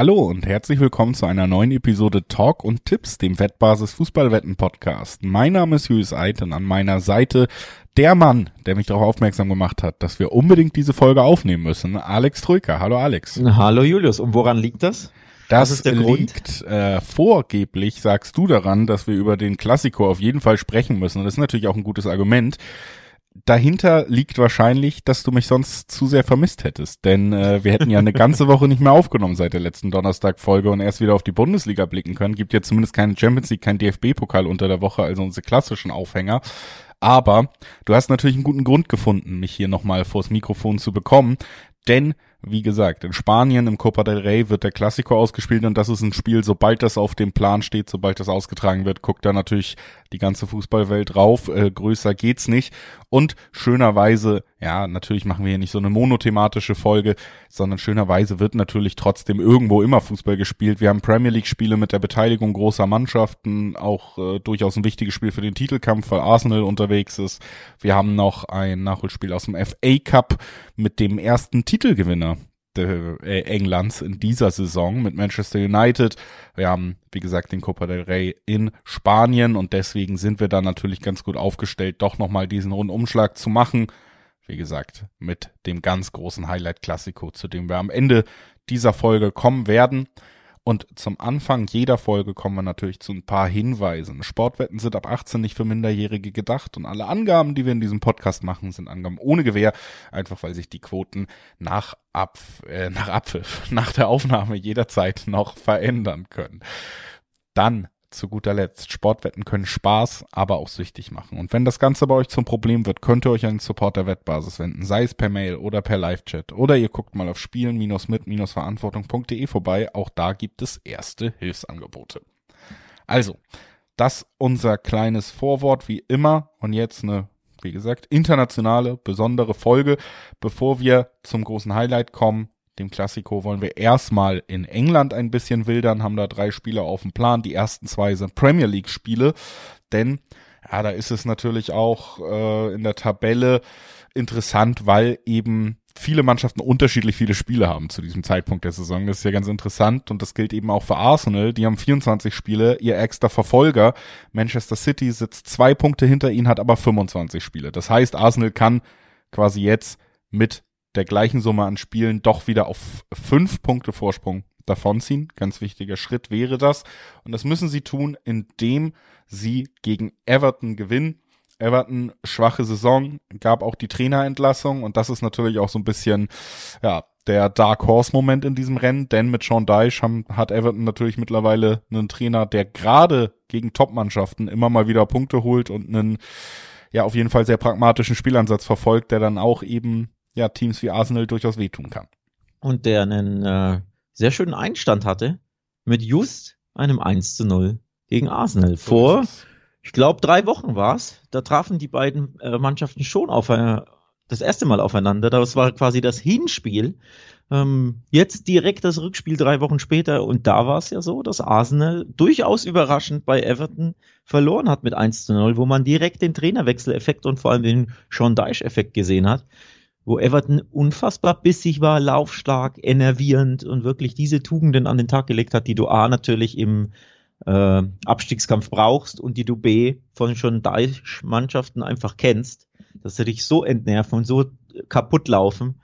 Hallo und herzlich willkommen zu einer neuen Episode Talk und Tipps, dem Wettbasis Fußballwetten Podcast. Mein Name ist Julius Eid und an meiner Seite der Mann, der mich darauf aufmerksam gemacht hat, dass wir unbedingt diese Folge aufnehmen müssen, Alex Troika. Hallo Alex. Hallo Julius. Und woran liegt das? Das liegt äh, vorgeblich, sagst du daran, dass wir über den Klassiko auf jeden Fall sprechen müssen. Und das ist natürlich auch ein gutes Argument dahinter liegt wahrscheinlich, dass du mich sonst zu sehr vermisst hättest. Denn äh, wir hätten ja eine ganze Woche nicht mehr aufgenommen seit der letzten Donnerstag-Folge und erst wieder auf die Bundesliga blicken können. Gibt ja zumindest keinen Champions League, kein DFB-Pokal unter der Woche, also unsere klassischen Aufhänger. Aber du hast natürlich einen guten Grund gefunden, mich hier nochmal vors Mikrofon zu bekommen. Denn wie gesagt, in Spanien im Copa del Rey wird der Klassiko ausgespielt und das ist ein Spiel, sobald das auf dem Plan steht, sobald das ausgetragen wird, guckt da natürlich die ganze Fußballwelt drauf. Äh, größer geht's nicht. Und schönerweise, ja, natürlich machen wir hier nicht so eine monothematische Folge, sondern schönerweise wird natürlich trotzdem irgendwo immer Fußball gespielt. Wir haben Premier League Spiele mit der Beteiligung großer Mannschaften, auch äh, durchaus ein wichtiges Spiel für den Titelkampf, weil Arsenal unterwegs ist. Wir haben noch ein Nachholspiel aus dem FA Cup mit dem ersten Titelgewinner äh, Englands in dieser Saison mit Manchester United. Wir haben, wie gesagt, den Copa del Rey in Spanien und deswegen sind wir da natürlich ganz gut aufgestellt, doch nochmal diesen Rundumschlag zu machen. Wie gesagt, mit dem ganz großen Highlight Klassiko, zu dem wir am Ende dieser Folge kommen werden. Und zum Anfang jeder Folge kommen wir natürlich zu ein paar Hinweisen. Sportwetten sind ab 18 nicht für Minderjährige gedacht und alle Angaben, die wir in diesem Podcast machen, sind Angaben ohne Gewähr, einfach weil sich die Quoten nach, Ab, äh, nach Abpfiff, nach der Aufnahme jederzeit noch verändern können. Dann zu guter Letzt, Sportwetten können Spaß, aber auch süchtig machen. Und wenn das Ganze bei euch zum Problem wird, könnt ihr euch an den Support der Wettbasis wenden, sei es per Mail oder per Live-Chat. Oder ihr guckt mal auf spielen-mit-verantwortung.de vorbei. Auch da gibt es erste Hilfsangebote. Also, das unser kleines Vorwort wie immer. Und jetzt eine, wie gesagt, internationale, besondere Folge. Bevor wir zum großen Highlight kommen, dem Klassiko wollen wir erstmal in England ein bisschen wildern, haben da drei Spiele auf dem Plan. Die ersten zwei sind Premier League Spiele, denn ja, da ist es natürlich auch äh, in der Tabelle interessant, weil eben viele Mannschaften unterschiedlich viele Spiele haben zu diesem Zeitpunkt der Saison. Das ist ja ganz interessant und das gilt eben auch für Arsenal. Die haben 24 Spiele. Ihr extra Verfolger Manchester City sitzt zwei Punkte hinter ihnen, hat aber 25 Spiele. Das heißt, Arsenal kann quasi jetzt mit der gleichen Summe an Spielen doch wieder auf fünf Punkte Vorsprung davonziehen. Ganz wichtiger Schritt wäre das. Und das müssen sie tun, indem sie gegen Everton gewinnen. Everton schwache Saison, gab auch die Trainerentlassung und das ist natürlich auch so ein bisschen, ja, der Dark Horse Moment in diesem Rennen, denn mit Sean Dyche haben, hat Everton natürlich mittlerweile einen Trainer, der gerade gegen Top-Mannschaften immer mal wieder Punkte holt und einen, ja, auf jeden Fall sehr pragmatischen Spielansatz verfolgt, der dann auch eben ja Teams wie Arsenal durchaus wehtun kann. Und der einen äh, sehr schönen Einstand hatte mit just einem 1 zu 0 gegen Arsenal. Vor, ich glaube, drei Wochen war es. Da trafen die beiden äh, Mannschaften schon auf äh, das erste Mal aufeinander. Das war quasi das Hinspiel. Ähm, jetzt direkt das Rückspiel drei Wochen später. Und da war es ja so, dass Arsenal durchaus überraschend bei Everton verloren hat mit 1 zu 0, wo man direkt den Trainerwechseleffekt und vor allem den Sean Dyche-Effekt gesehen hat wo Everton unfassbar bissig war, laufstark, enervierend und wirklich diese Tugenden an den Tag gelegt hat, die du A natürlich im äh, Abstiegskampf brauchst und die du B von schon Mannschaften einfach kennst, dass sie dich so entnerven und so kaputt laufen,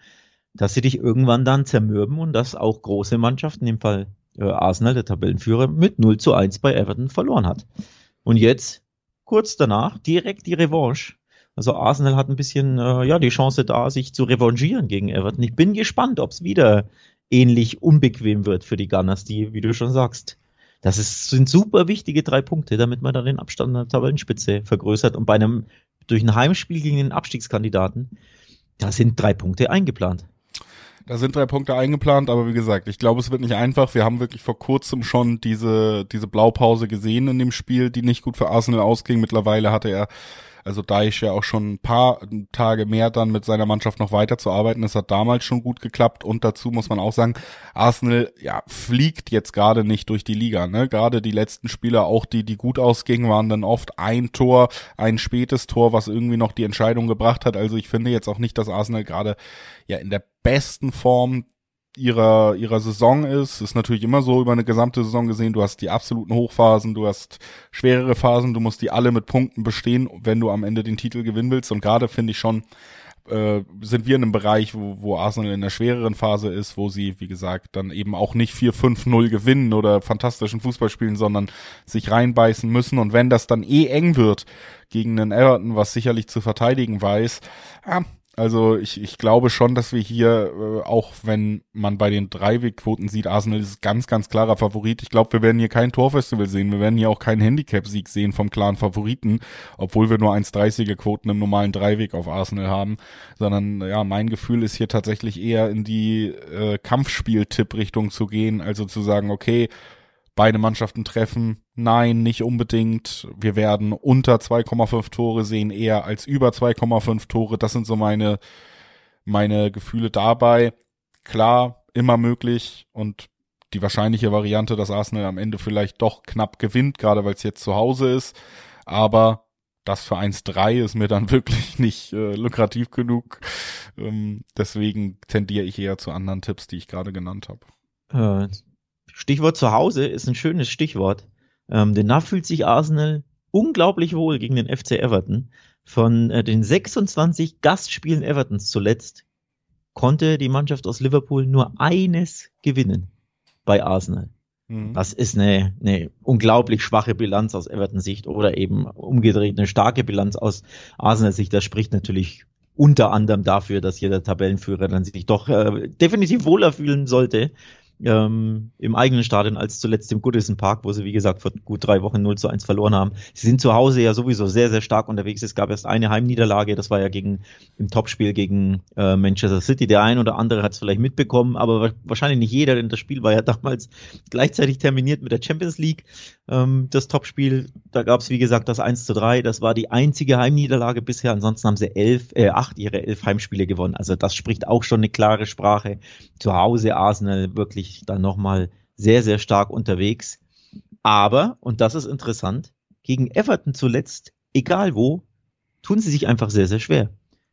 dass sie dich irgendwann dann zermürben und dass auch große Mannschaften, im Fall äh, Arsenal, der Tabellenführer, mit 0 zu 1 bei Everton verloren hat. Und jetzt, kurz danach, direkt die Revanche also Arsenal hat ein bisschen äh, ja die Chance da, sich zu revanchieren gegen Everton. Ich bin gespannt, ob es wieder ähnlich unbequem wird für die Gunners, die, wie du schon sagst, das ist, sind super wichtige drei Punkte, damit man dann den Abstand der Tabellenspitze vergrößert. Und bei einem durch ein Heimspiel gegen den Abstiegskandidaten, da sind drei Punkte eingeplant. Da sind drei Punkte eingeplant, aber wie gesagt, ich glaube, es wird nicht einfach. Wir haben wirklich vor kurzem schon diese, diese Blaupause gesehen in dem Spiel, die nicht gut für Arsenal ausging. Mittlerweile hatte er also da ich ja auch schon ein paar Tage mehr dann mit seiner Mannschaft noch weiterzuarbeiten. Das hat damals schon gut geklappt und dazu muss man auch sagen, Arsenal ja fliegt jetzt gerade nicht durch die Liga. Ne? Gerade die letzten Spieler, auch die, die gut ausgingen, waren dann oft ein Tor, ein spätes Tor, was irgendwie noch die Entscheidung gebracht hat. Also ich finde jetzt auch nicht, dass Arsenal gerade ja in der besten Form ihrer, ihrer Saison ist. Ist natürlich immer so über eine gesamte Saison gesehen. Du hast die absoluten Hochphasen, du hast schwerere Phasen, du musst die alle mit Punkten bestehen, wenn du am Ende den Titel gewinnen willst. Und gerade finde ich schon, äh, sind wir in einem Bereich, wo, wo Arsenal in der schwereren Phase ist, wo sie, wie gesagt, dann eben auch nicht 4-5-0 gewinnen oder fantastischen Fußball spielen, sondern sich reinbeißen müssen. Und wenn das dann eh eng wird gegen einen Everton, was sicherlich zu verteidigen weiß, ja, also ich, ich glaube schon, dass wir hier, äh, auch wenn man bei den Dreiwegquoten sieht, Arsenal ist ganz, ganz klarer Favorit. Ich glaube, wir werden hier kein Torfestival sehen. Wir werden hier auch keinen Handicap-Sieg sehen vom klaren Favoriten, obwohl wir nur 1,30er Quoten im normalen Dreiweg auf Arsenal haben. Sondern ja, mein Gefühl ist hier tatsächlich eher in die äh, Kampfspiel-Tipp-Richtung zu gehen. Also zu sagen, okay, beide Mannschaften treffen. Nein, nicht unbedingt. Wir werden unter 2,5 Tore sehen, eher als über 2,5 Tore. Das sind so meine, meine Gefühle dabei. Klar, immer möglich und die wahrscheinliche Variante, dass Arsenal am Ende vielleicht doch knapp gewinnt, gerade weil es jetzt zu Hause ist. Aber das für 1,3 ist mir dann wirklich nicht äh, lukrativ genug. Ähm, deswegen tendiere ich eher zu anderen Tipps, die ich gerade genannt habe. Äh, Stichwort zu Hause ist ein schönes Stichwort. Ähm, denn da fühlt sich Arsenal unglaublich wohl gegen den FC Everton. Von äh, den 26 Gastspielen Evertons zuletzt konnte die Mannschaft aus Liverpool nur eines gewinnen bei Arsenal. Mhm. Das ist eine, eine unglaublich schwache Bilanz aus Everton Sicht oder eben umgedreht eine starke Bilanz aus Arsenal Sicht. Das spricht natürlich unter anderem dafür, dass jeder Tabellenführer dann sich doch äh, definitiv wohler fühlen sollte ähm, im eigenen Stadion als zuletzt im Goodison Park, wo sie, wie gesagt, vor gut drei Wochen 0 zu 1 verloren haben. Sie sind zu Hause ja sowieso sehr, sehr stark unterwegs. Es gab erst eine Heimniederlage, das war ja gegen im Topspiel gegen äh, Manchester City. Der ein oder andere hat es vielleicht mitbekommen, aber wahrscheinlich nicht jeder, denn das Spiel war ja damals gleichzeitig terminiert mit der Champions League. Ähm, das Topspiel, da gab es, wie gesagt, das 1 zu 3. Das war die einzige Heimniederlage bisher. Ansonsten haben sie elf, äh, acht ihre elf Heimspiele gewonnen. Also das spricht auch schon eine klare Sprache. Zu Hause Arsenal wirklich ich dann nochmal sehr, sehr stark unterwegs. Aber, und das ist interessant, gegen Everton zuletzt, egal wo, tun sie sich einfach sehr, sehr schwer.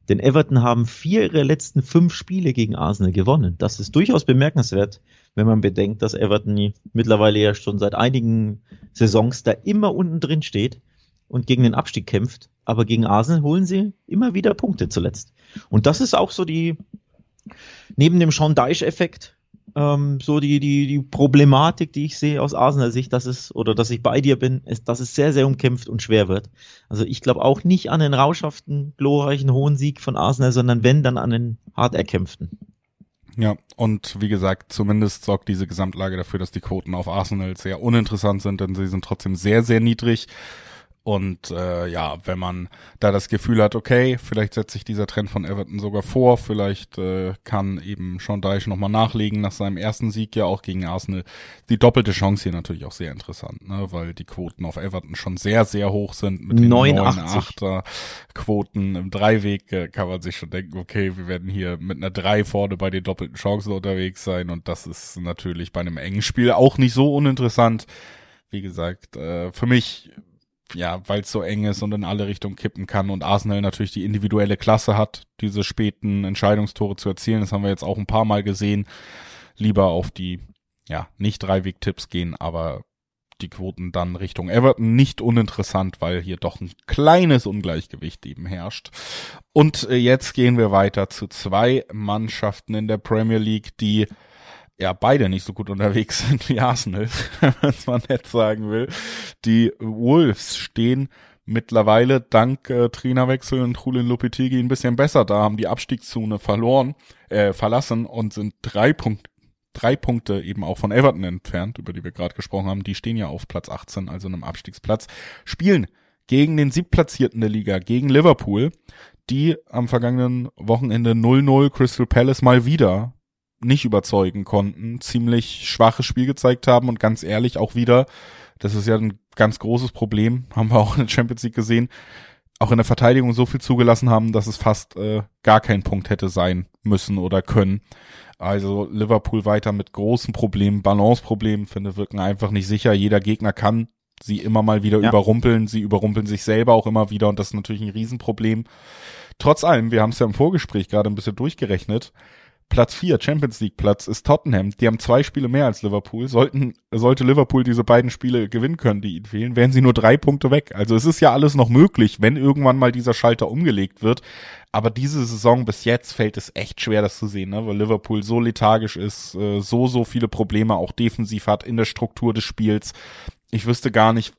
Denn Everton haben vier ihrer letzten fünf Spiele gegen Arsenal gewonnen. Das ist durchaus bemerkenswert, wenn man bedenkt, dass Everton mittlerweile ja schon seit einigen Saisons da immer unten drin steht und gegen den Abstieg kämpft. Aber gegen Arsenal holen sie immer wieder Punkte zuletzt. Und das ist auch so die, neben dem Sean Deich-Effekt, ähm, so die, die, die Problematik, die ich sehe aus Arsenal Sicht, dass es, oder dass ich bei dir bin, ist, dass es sehr, sehr umkämpft und schwer wird. Also ich glaube auch nicht an den rauschhaften, glorreichen, hohen Sieg von Arsenal, sondern wenn, dann an den hart erkämpften. Ja, und wie gesagt, zumindest sorgt diese Gesamtlage dafür, dass die Quoten auf Arsenal sehr uninteressant sind, denn sie sind trotzdem sehr, sehr niedrig. Und äh, ja, wenn man da das Gefühl hat, okay, vielleicht setzt sich dieser Trend von Everton sogar vor, vielleicht äh, kann eben Sean Dyche nochmal nachlegen nach seinem ersten Sieg ja auch gegen Arsenal. Die doppelte Chance hier natürlich auch sehr interessant, ne? weil die Quoten auf Everton schon sehr, sehr hoch sind mit den 89. 9 Quoten im Dreiweg äh, kann man sich schon denken, okay, wir werden hier mit einer 3 vorne bei den doppelten Chancen unterwegs sein und das ist natürlich bei einem engen Spiel auch nicht so uninteressant. Wie gesagt, äh, für mich ja, weil es so eng ist und in alle Richtungen kippen kann und Arsenal natürlich die individuelle Klasse hat, diese späten Entscheidungstore zu erzielen. Das haben wir jetzt auch ein paar Mal gesehen. Lieber auf die, ja, nicht Dreiweg-Tipps gehen, aber die Quoten dann Richtung Everton nicht uninteressant, weil hier doch ein kleines Ungleichgewicht eben herrscht. Und äh, jetzt gehen wir weiter zu zwei Mannschaften in der Premier League, die ja beide nicht so gut unterwegs sind wie Arsenal, wenn man es mal nett sagen will. Die Wolves stehen mittlerweile dank äh, Trainerwechsel und Trulin Lopetegi ein bisschen besser da, haben die Abstiegszone verloren, äh, verlassen und sind drei Punkte drei Punkte eben auch von Everton entfernt, über die wir gerade gesprochen haben. Die stehen ja auf Platz 18, also einem Abstiegsplatz, spielen gegen den siebtplatzierten der Liga, gegen Liverpool, die am vergangenen Wochenende 0-0 Crystal Palace mal wieder nicht überzeugen konnten, ziemlich schwaches Spiel gezeigt haben und ganz ehrlich auch wieder, das ist ja ein ganz großes Problem, haben wir auch in der Champions League gesehen, auch in der Verteidigung so viel zugelassen haben, dass es fast äh, gar kein Punkt hätte sein müssen oder können. Also Liverpool weiter mit großen Problemen, Balanceproblemen, finde, wirken einfach nicht sicher. Jeder Gegner kann sie immer mal wieder ja. überrumpeln. Sie überrumpeln sich selber auch immer wieder und das ist natürlich ein Riesenproblem. Trotz allem, wir haben es ja im Vorgespräch gerade ein bisschen durchgerechnet, Platz 4, Champions League Platz, ist Tottenham. Die haben zwei Spiele mehr als Liverpool. Sollten, sollte Liverpool diese beiden Spiele gewinnen können, die ihnen fehlen, wären sie nur drei Punkte weg. Also es ist ja alles noch möglich, wenn irgendwann mal dieser Schalter umgelegt wird. Aber diese Saison bis jetzt fällt es echt schwer, das zu sehen, ne? weil Liverpool so lethargisch ist, äh, so, so viele Probleme auch defensiv hat in der Struktur des Spiels. Ich wüsste gar nicht,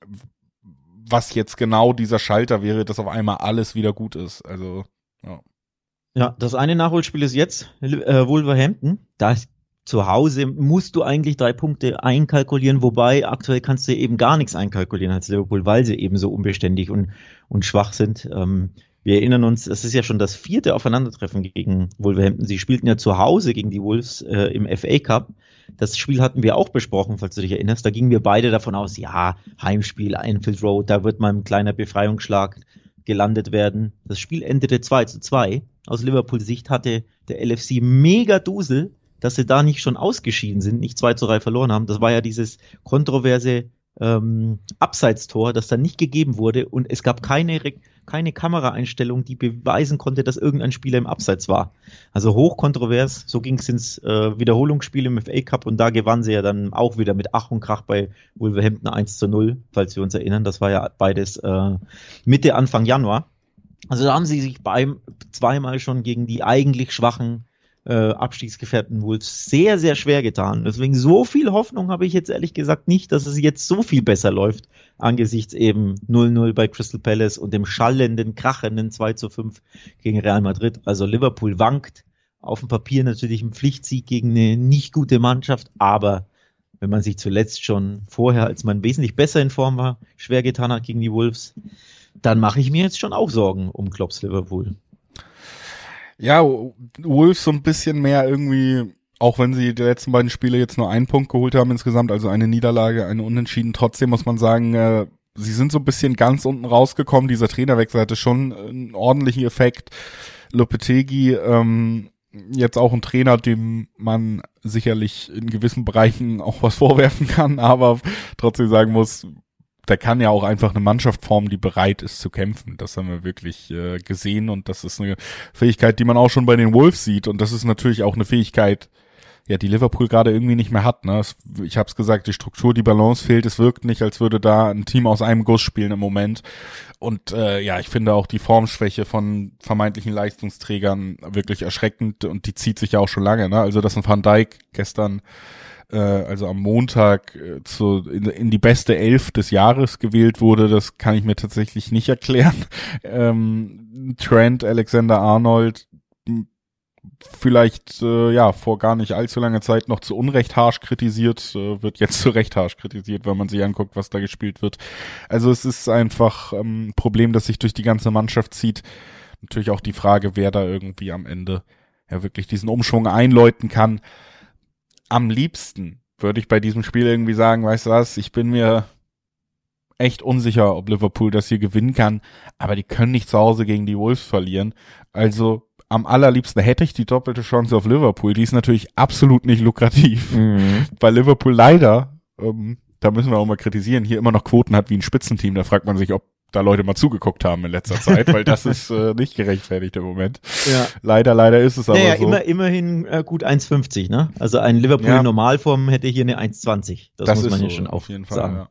was jetzt genau dieser Schalter wäre, dass auf einmal alles wieder gut ist. Also, ja. Ja, das eine Nachholspiel ist jetzt äh, Wolverhampton. Da zu Hause musst du eigentlich drei Punkte einkalkulieren, wobei aktuell kannst du eben gar nichts einkalkulieren als Liverpool, weil sie eben so unbeständig und, und schwach sind. Ähm, wir erinnern uns, es ist ja schon das vierte Aufeinandertreffen gegen Wolverhampton. Sie spielten ja zu Hause gegen die Wolves äh, im FA Cup. Das Spiel hatten wir auch besprochen, falls du dich erinnerst. Da gingen wir beide davon aus, ja, Heimspiel, Einfield Road, da wird mal ein kleiner Befreiungsschlag gelandet werden. Das Spiel endete 2 zu 2. Aus Liverpools Sicht hatte der LFC mega Dusel, dass sie da nicht schon ausgeschieden sind, nicht 2 zu 3 verloren haben. Das war ja dieses kontroverse ähm, Abseitstor, das dann nicht gegeben wurde und es gab keine, keine Kameraeinstellung, die beweisen konnte, dass irgendein Spieler im Abseits war. Also hochkontrovers, so ging es ins äh, Wiederholungsspiel im FA Cup und da gewannen sie ja dann auch wieder mit Ach und Krach bei Wolverhampton 1 zu 0, falls wir uns erinnern. Das war ja beides äh, Mitte, Anfang Januar. Also da haben sie sich beim zweimal schon gegen die eigentlich schwachen äh, abstiegsgefährdeten Wolves sehr, sehr schwer getan. Deswegen so viel Hoffnung habe ich jetzt ehrlich gesagt nicht, dass es jetzt so viel besser läuft, angesichts eben 0-0 bei Crystal Palace und dem schallenden, krachenden 2 zu 5 gegen Real Madrid. Also Liverpool wankt auf dem Papier natürlich ein Pflichtsieg gegen eine nicht gute Mannschaft, aber wenn man sich zuletzt schon vorher, als man wesentlich besser in Form war, schwer getan hat gegen die Wolves, dann mache ich mir jetzt schon auch Sorgen um Klopps Liverpool. Ja, Wolves so ein bisschen mehr irgendwie, auch wenn sie die letzten beiden Spiele jetzt nur einen Punkt geholt haben insgesamt, also eine Niederlage, eine Unentschieden, trotzdem muss man sagen, äh, sie sind so ein bisschen ganz unten rausgekommen. Dieser Trainerwechsel hatte schon einen ordentlichen Effekt. Lopetegi, ähm, jetzt auch ein Trainer, dem man sicherlich in gewissen Bereichen auch was vorwerfen kann, aber trotzdem sagen muss, der kann ja auch einfach eine Mannschaft formen, die bereit ist zu kämpfen. Das haben wir wirklich äh, gesehen und das ist eine Fähigkeit, die man auch schon bei den Wolves sieht und das ist natürlich auch eine Fähigkeit, ja, die Liverpool gerade irgendwie nicht mehr hat. Ne? Ich habe es gesagt, die Struktur, die Balance fehlt. Es wirkt nicht, als würde da ein Team aus einem Guss spielen im Moment. Und äh, ja, ich finde auch die Formschwäche von vermeintlichen Leistungsträgern wirklich erschreckend und die zieht sich ja auch schon lange. Ne? Also dass ein Van Dijk gestern äh, also am Montag äh, zu, in, in die beste Elf des Jahres gewählt wurde, das kann ich mir tatsächlich nicht erklären. Ähm, Trent, Alexander Arnold, vielleicht äh, ja vor gar nicht allzu langer Zeit noch zu Unrecht harsch kritisiert, äh, wird jetzt zu Recht harsch kritisiert, wenn man sich anguckt, was da gespielt wird. Also es ist einfach ähm, ein Problem, das sich durch die ganze Mannschaft zieht. Natürlich auch die Frage, wer da irgendwie am Ende ja wirklich diesen Umschwung einläuten kann am liebsten würde ich bei diesem Spiel irgendwie sagen, weißt du was, ich bin mir echt unsicher, ob Liverpool das hier gewinnen kann, aber die können nicht zu Hause gegen die Wolves verlieren. Also am allerliebsten hätte ich die doppelte Chance auf Liverpool. Die ist natürlich absolut nicht lukrativ, mhm. weil Liverpool leider, ähm, da müssen wir auch mal kritisieren, hier immer noch Quoten hat wie ein Spitzenteam. Da fragt man sich, ob da Leute mal zugeguckt haben in letzter Zeit, weil das ist äh, nicht gerechtfertigt im Moment. Ja. Leider, leider ist es aber naja, so. Immer, immerhin äh, gut 1,50, ne? Also ein Liverpool ja. Normalform hätte hier eine 1,20. Das, das muss man ja schon auf jeden Fall sagen. Ja.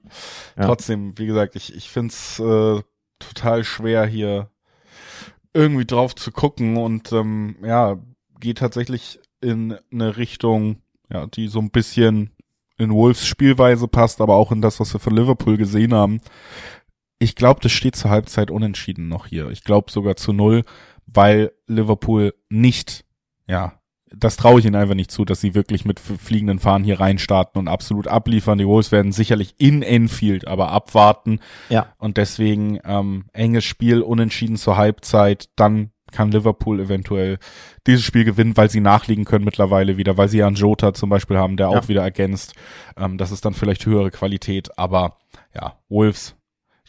Ja. Trotzdem, wie gesagt, ich, ich finde es äh, total schwer hier irgendwie drauf zu gucken und ähm, ja, geht tatsächlich in eine Richtung, ja, die so ein bisschen in Wolves Spielweise passt, aber auch in das, was wir von Liverpool gesehen haben. Ich glaube, das steht zur Halbzeit unentschieden noch hier. Ich glaube sogar zu null, weil Liverpool nicht, ja, das traue ich ihnen einfach nicht zu, dass sie wirklich mit fliegenden Fahnen hier reinstarten und absolut abliefern. Die Wolves werden sicherlich in Enfield aber abwarten. Ja. Und deswegen ähm, enges Spiel, unentschieden zur Halbzeit, dann kann Liverpool eventuell dieses Spiel gewinnen, weil sie nachliegen können mittlerweile wieder, weil sie ja einen Jota zum Beispiel haben, der ja. auch wieder ergänzt. Ähm, das ist dann vielleicht höhere Qualität, aber ja, Wolves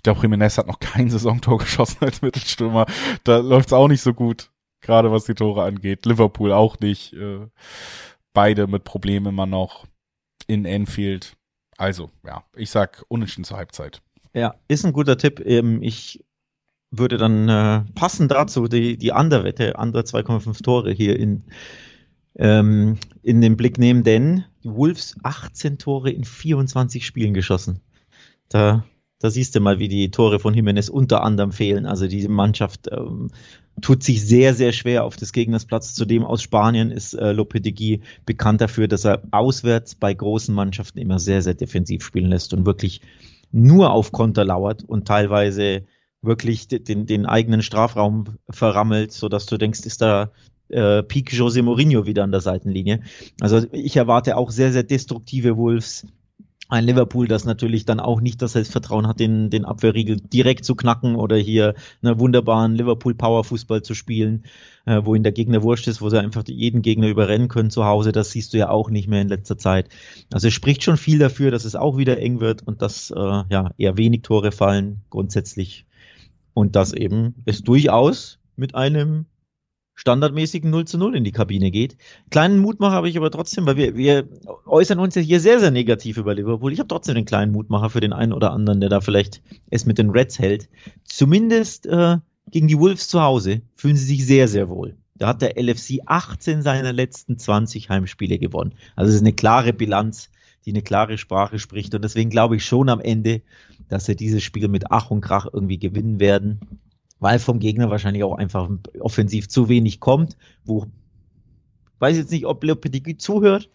glaube, Jimenez hat noch kein Saisontor geschossen als Mittelstürmer. Da läuft's auch nicht so gut, gerade was die Tore angeht. Liverpool auch nicht. Äh, beide mit Problemen immer noch in Enfield. Also, ja, ich sag unentschieden zur Halbzeit. Ja, ist ein guter Tipp. Ähm, ich würde dann äh, passend dazu die, die Underwette, andere 2,5 Tore hier in ähm, in den Blick nehmen, denn die Wolves 18 Tore in 24 Spielen geschossen. Da, da siehst du mal, wie die Tore von Jimenez unter anderem fehlen. Also diese Mannschaft ähm, tut sich sehr, sehr schwer auf des Gegners Platz. Zudem aus Spanien ist äh, Lopetegui bekannt dafür, dass er auswärts bei großen Mannschaften immer sehr, sehr defensiv spielen lässt und wirklich nur auf Konter lauert und teilweise wirklich den, den eigenen Strafraum verrammelt, so dass du denkst, ist da äh, Peak Jose Mourinho wieder an der Seitenlinie. Also ich erwarte auch sehr, sehr destruktive Wolves. Ein Liverpool, das natürlich dann auch nicht das Selbstvertrauen hat, den, den Abwehrriegel direkt zu knacken oder hier einen wunderbaren Liverpool Power Fußball zu spielen, äh, wo ihn der Gegner wurscht ist, wo sie einfach jeden Gegner überrennen können zu Hause. Das siehst du ja auch nicht mehr in letzter Zeit. Also es spricht schon viel dafür, dass es auch wieder eng wird und dass äh, ja eher wenig Tore fallen grundsätzlich und dass eben es durchaus mit einem standardmäßigen 0 zu 0 in die Kabine geht. Kleinen Mutmacher habe ich aber trotzdem, weil wir, wir äußern uns ja hier sehr, sehr negativ über Liverpool. Ich habe trotzdem einen kleinen Mutmacher für den einen oder anderen, der da vielleicht es mit den Reds hält. Zumindest äh, gegen die Wolves zu Hause fühlen sie sich sehr, sehr wohl. Da hat der LFC 18 seiner letzten 20 Heimspiele gewonnen. Also es ist eine klare Bilanz, die eine klare Sprache spricht. Und deswegen glaube ich schon am Ende, dass sie dieses Spiel mit Ach und Krach irgendwie gewinnen werden weil vom Gegner wahrscheinlich auch einfach offensiv zu wenig kommt. Wo weiß jetzt nicht, ob Lopetegui zuhört,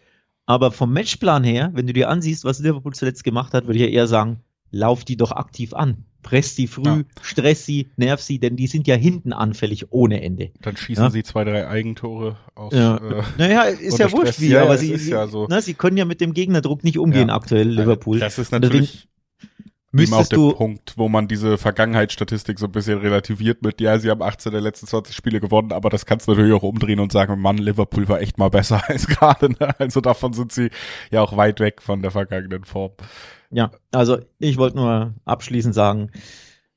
aber vom Matchplan her, wenn du dir ansiehst, was Liverpool zuletzt gemacht hat, würde ich ja eher sagen, lauf die doch aktiv an. Press sie früh, ja. stress sie, nerv sie, denn die sind ja hinten anfällig ohne Ende. Dann schießen ja? sie zwei, drei Eigentore aus. Ja. Äh, naja, ist ja wurscht wie, ja, aber sie, sie, ja so. na, sie können ja mit dem Gegnerdruck nicht umgehen aktuell, Liverpool. Das ist natürlich Müsstest auch der Punkt, wo man diese Vergangenheitsstatistik so ein bisschen relativiert mit, ja, sie haben 18 der letzten 20 Spiele gewonnen, aber das kannst du natürlich auch umdrehen und sagen, Mann, Liverpool war echt mal besser als gerade. Ne? Also davon sind sie ja auch weit weg von der vergangenen Form. Ja, also ich wollte nur abschließend sagen,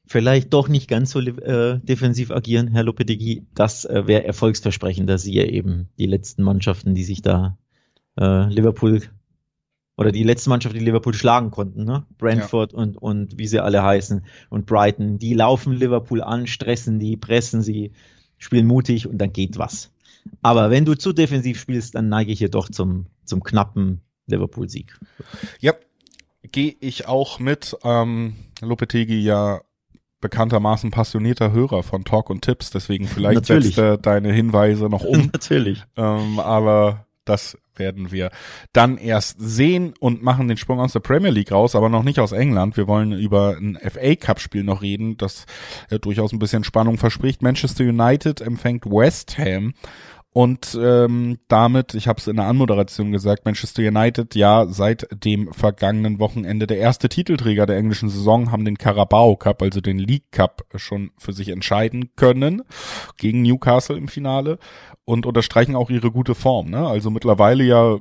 vielleicht doch nicht ganz so äh, defensiv agieren, Herr Lopetegui. Das äh, wäre erfolgsversprechender, siehe eben die letzten Mannschaften, die sich da äh, Liverpool oder die letzte Mannschaft, die Liverpool schlagen konnten, ne? Brentford ja. und, und wie sie alle heißen und Brighton, die laufen Liverpool an, stressen die, pressen sie, spielen mutig und dann geht was. Aber wenn du zu defensiv spielst, dann neige ich hier doch zum, zum knappen Liverpool-Sieg. Ja, gehe ich auch mit. Ähm, Lopetegi ja bekanntermaßen passionierter Hörer von Talk und Tipps, deswegen vielleicht Natürlich. setzt er deine Hinweise noch um. Natürlich. Ähm, aber das werden wir dann erst sehen und machen den Sprung aus der Premier League raus, aber noch nicht aus England. Wir wollen über ein FA Cup Spiel noch reden, das äh, durchaus ein bisschen Spannung verspricht. Manchester United empfängt West Ham und ähm, damit, ich habe es in der Anmoderation gesagt, Manchester United ja seit dem vergangenen Wochenende der erste Titelträger der englischen Saison haben den Carabao Cup, also den League Cup, schon für sich entscheiden können gegen Newcastle im Finale und unterstreichen auch ihre gute Form. Ne? Also mittlerweile ja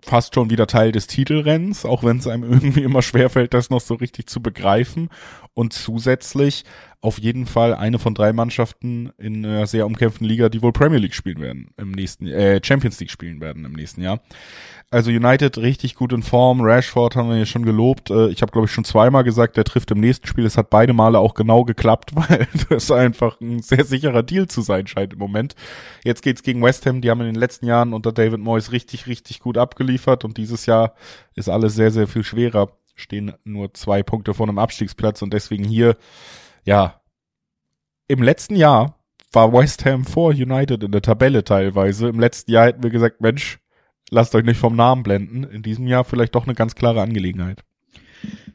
fast schon wieder Teil des Titelrennens, auch wenn es einem irgendwie immer schwerfällt, das noch so richtig zu begreifen. Und zusätzlich auf jeden Fall eine von drei Mannschaften in einer sehr umkämpften Liga, die wohl Premier League spielen werden im nächsten, äh, Champions League spielen werden im nächsten Jahr. Also United richtig gut in Form. Rashford haben wir ja schon gelobt. Äh, ich habe glaube ich schon zweimal gesagt, der trifft im nächsten Spiel. Es hat beide Male auch genau geklappt, weil das einfach ein sehr sicherer Deal zu sein scheint im Moment. Jetzt geht's gegen West Ham. Die haben in den letzten Jahren unter David Moyes richtig, richtig gut abgeliefert und dieses Jahr ist alles sehr, sehr viel schwerer. Stehen nur zwei Punkte vor einem Abstiegsplatz und deswegen hier, ja, im letzten Jahr war West Ham vor United in der Tabelle teilweise. Im letzten Jahr hätten wir gesagt, Mensch, lasst euch nicht vom Namen blenden. In diesem Jahr vielleicht doch eine ganz klare Angelegenheit.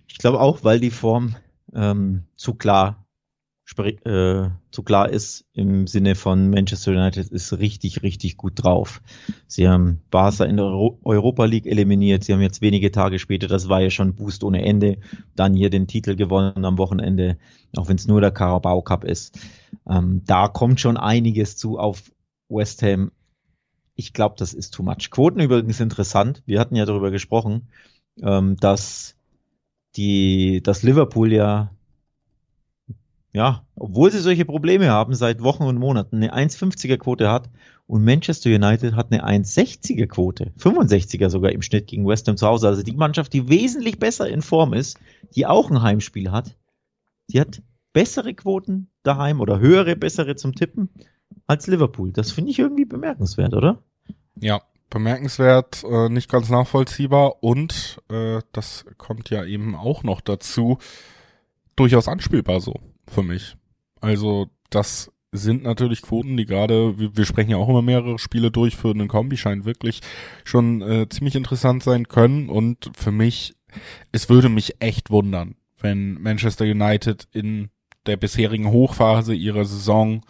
Ich glaube auch, weil die Form ähm, zu klar äh, zu klar ist im Sinne von Manchester United ist richtig, richtig gut drauf. Sie haben Barca in der Euro Europa League eliminiert. Sie haben jetzt wenige Tage später, das war ja schon Boost ohne Ende, dann hier den Titel gewonnen am Wochenende, auch wenn es nur der Carabao Cup ist. Ähm, da kommt schon einiges zu auf West Ham ich glaube, das ist too much. Quoten übrigens interessant. Wir hatten ja darüber gesprochen, ähm, dass die, dass Liverpool ja, ja, obwohl sie solche Probleme haben seit Wochen und Monaten, eine 1,50er Quote hat und Manchester United hat eine 1,60er Quote, 65er sogar im Schnitt gegen West Ham zu Hause. Also die Mannschaft, die wesentlich besser in Form ist, die auch ein Heimspiel hat, die hat bessere Quoten daheim oder höhere, bessere zum Tippen als Liverpool. Das finde ich irgendwie bemerkenswert, oder? Ja, bemerkenswert, äh, nicht ganz nachvollziehbar und äh, das kommt ja eben auch noch dazu, durchaus anspielbar so für mich. Also das sind natürlich Quoten, die gerade, wir, wir sprechen ja auch immer mehrere Spiele durch für einen Kombi, scheint wirklich schon äh, ziemlich interessant sein können und für mich, es würde mich echt wundern, wenn Manchester United in der bisherigen Hochphase ihrer Saison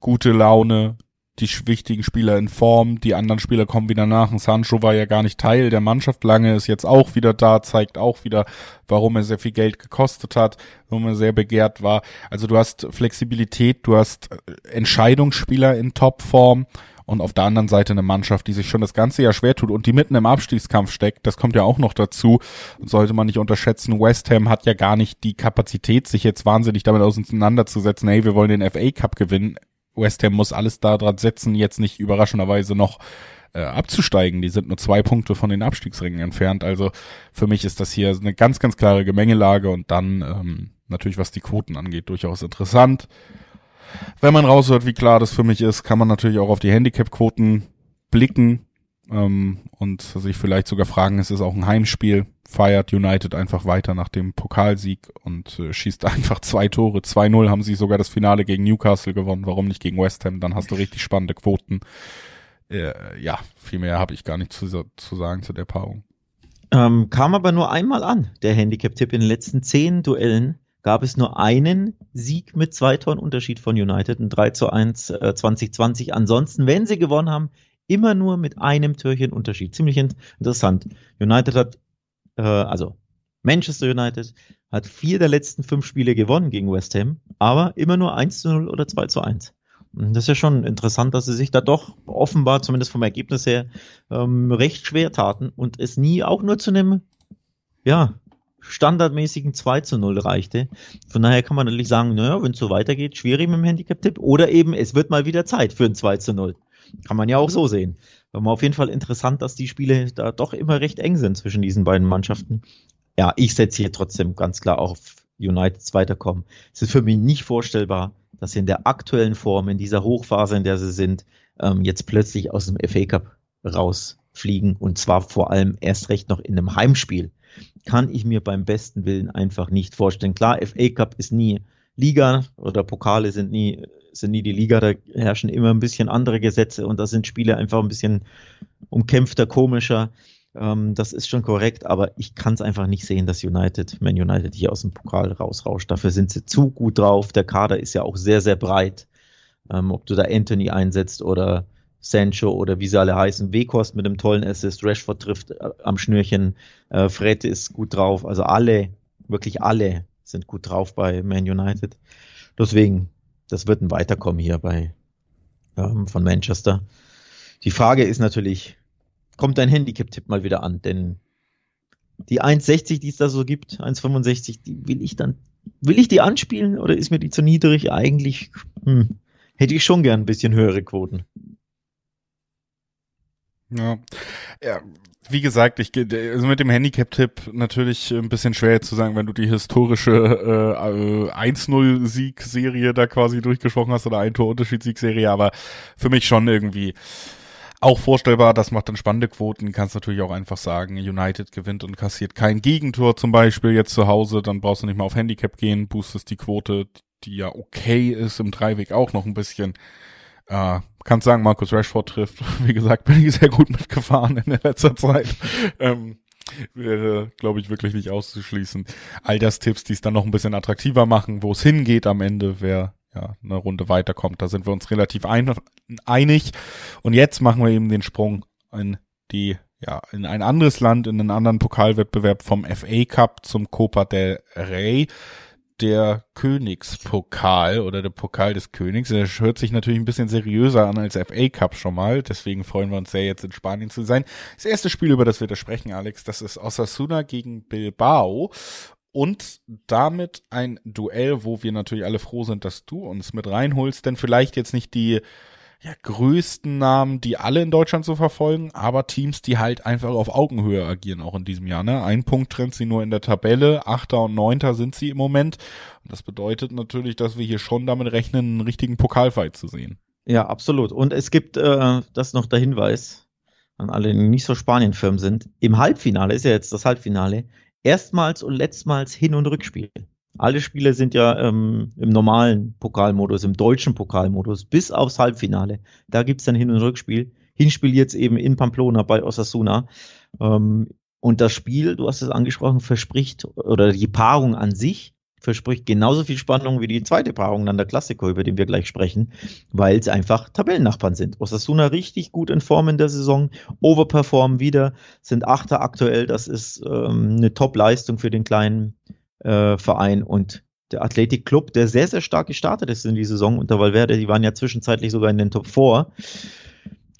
gute Laune, die wichtigen Spieler in Form, die anderen Spieler kommen wieder nach. Und Sancho war ja gar nicht Teil der Mannschaft lange, ist jetzt auch wieder da, zeigt auch wieder, warum er sehr viel Geld gekostet hat, warum er sehr begehrt war. Also du hast Flexibilität, du hast äh, Entscheidungsspieler in Topform und auf der anderen Seite eine Mannschaft, die sich schon das ganze Jahr schwer tut und die mitten im Abstiegskampf steckt. Das kommt ja auch noch dazu. sollte man nicht unterschätzen. West Ham hat ja gar nicht die Kapazität, sich jetzt wahnsinnig damit auseinanderzusetzen. Hey, wir wollen den FA Cup gewinnen. West Ham muss alles da dran setzen, jetzt nicht überraschenderweise noch äh, abzusteigen. Die sind nur zwei Punkte von den Abstiegsringen entfernt. Also für mich ist das hier eine ganz, ganz klare Gemengelage und dann ähm, natürlich, was die Quoten angeht, durchaus interessant. Wenn man raushört, wie klar das für mich ist, kann man natürlich auch auf die Handicap-Quoten blicken ähm, und sich vielleicht sogar fragen, es ist auch ein Heimspiel feiert United einfach weiter nach dem Pokalsieg und äh, schießt einfach zwei Tore. 2-0 haben sie sogar das Finale gegen Newcastle gewonnen. Warum nicht gegen West Ham? Dann hast du richtig spannende Quoten. Äh, ja, viel mehr habe ich gar nicht zu, zu sagen zu der Paarung. Ähm, kam aber nur einmal an, der Handicap-Tipp. In den letzten zehn Duellen gab es nur einen Sieg mit zwei Toren Unterschied von United, ein 3 zu 1 äh, 2020. Ansonsten, wenn sie gewonnen haben, immer nur mit einem Türchen Unterschied. Ziemlich interessant. United hat äh, also Manchester United hat vier der letzten fünf Spiele gewonnen gegen West Ham, aber immer nur 1 zu 0 oder 2 zu 1. Und das ist ja schon interessant, dass sie sich da doch offenbar, zumindest vom Ergebnis her, ähm, recht schwer taten und es nie auch nur zu einem, ja, standardmäßigen 2 zu 0 reichte. Von daher kann man natürlich sagen, naja, wenn es so weitergeht, schwierig mit dem Handicap-Tipp. Oder eben, es wird mal wieder Zeit für ein 2 zu 0. Kann man ja auch so sehen. War auf jeden Fall interessant, dass die Spiele da doch immer recht eng sind zwischen diesen beiden Mannschaften. Ja, ich setze hier trotzdem ganz klar auf United weiterkommen. Es ist für mich nicht vorstellbar, dass sie in der aktuellen Form, in dieser Hochphase, in der sie sind, ähm, jetzt plötzlich aus dem FA Cup rausfliegen und zwar vor allem erst recht noch in einem Heimspiel. Kann ich mir beim besten Willen einfach nicht vorstellen. Klar, FA Cup ist nie Liga oder Pokale sind nie sind nie die Liga, da herrschen immer ein bisschen andere Gesetze und da sind Spiele einfach ein bisschen umkämpfter, komischer. Ähm, das ist schon korrekt, aber ich kann es einfach nicht sehen, dass United, Man United hier aus dem Pokal rausrauscht. Dafür sind sie zu gut drauf. Der Kader ist ja auch sehr, sehr breit. Ähm, ob du da Anthony einsetzt oder Sancho oder wie sie alle heißen, Wekost mit einem tollen Assist, Rashford trifft äh, am Schnürchen, äh, Fred ist gut drauf, also alle, wirklich alle sind gut drauf bei Man United. Deswegen das wird ein Weiterkommen hier bei ähm, von Manchester. Die Frage ist natürlich, kommt dein Handicap-Tipp mal wieder an? Denn die 1,60, die es da so gibt, 1,65, die will ich dann, will ich die anspielen oder ist mir die zu niedrig? Eigentlich hm, hätte ich schon gern ein bisschen höhere Quoten. Ja. ja, wie gesagt, ich also mit dem Handicap-Tipp natürlich ein bisschen schwer zu sagen, wenn du die historische äh, 1-0-Sieg-Serie da quasi durchgesprochen hast oder ein Tor-Unterschied-Sieg-Serie, aber für mich schon irgendwie auch vorstellbar, das macht dann spannende Quoten, kannst natürlich auch einfach sagen, United gewinnt und kassiert kein Gegentor zum Beispiel jetzt zu Hause, dann brauchst du nicht mal auf Handicap gehen, boostest die Quote, die ja okay ist im Dreiweg auch noch ein bisschen. Äh, kannst sagen, Markus Rashford trifft. Wie gesagt, bin ich sehr gut mitgefahren in der letzter Zeit. Ähm, wäre, glaube ich, wirklich nicht auszuschließen. All das Tipps, die es dann noch ein bisschen attraktiver machen, wo es hingeht am Ende, wer ja eine Runde weiterkommt. Da sind wir uns relativ ein, einig. Und jetzt machen wir eben den Sprung in die ja, in ein anderes Land, in einen anderen Pokalwettbewerb vom FA Cup zum Copa del Rey der Königspokal oder der Pokal des Königs. Der hört sich natürlich ein bisschen seriöser an als FA Cup schon mal. Deswegen freuen wir uns sehr, jetzt in Spanien zu sein. Das erste Spiel, über das wir da sprechen, Alex, das ist Osasuna gegen Bilbao. Und damit ein Duell, wo wir natürlich alle froh sind, dass du uns mit reinholst, denn vielleicht jetzt nicht die ja, größten Namen, die alle in Deutschland so verfolgen, aber Teams, die halt einfach auf Augenhöhe agieren, auch in diesem Jahr. Ne? Ein Punkt trennt sie nur in der Tabelle, Achter und Neunter sind sie im Moment. Und das bedeutet natürlich, dass wir hier schon damit rechnen, einen richtigen Pokalfight zu sehen. Ja, absolut. Und es gibt, äh, das noch der Hinweis, an alle, die nicht so Spanien-firm sind. Im Halbfinale ist ja jetzt das Halbfinale. Erstmals und letztmals Hin- und Rückspiel. Alle Spiele sind ja ähm, im normalen Pokalmodus, im deutschen Pokalmodus, bis aufs Halbfinale. Da gibt's dann Hin- und Rückspiel. Hinspiel jetzt eben in Pamplona bei Osasuna. Ähm, und das Spiel, du hast es angesprochen, verspricht, oder die Paarung an sich verspricht genauso viel Spannung wie die zweite Paarung an der Klassiker, über den wir gleich sprechen, weil es einfach Tabellennachbarn sind. Osasuna richtig gut in Form in der Saison, overperformen wieder, sind Achter aktuell, das ist ähm, eine Top-Leistung für den kleinen äh, Verein und der Athletic Club, der sehr, sehr stark gestartet ist in die Saison unter Valverde, die waren ja zwischenzeitlich sogar in den Top 4,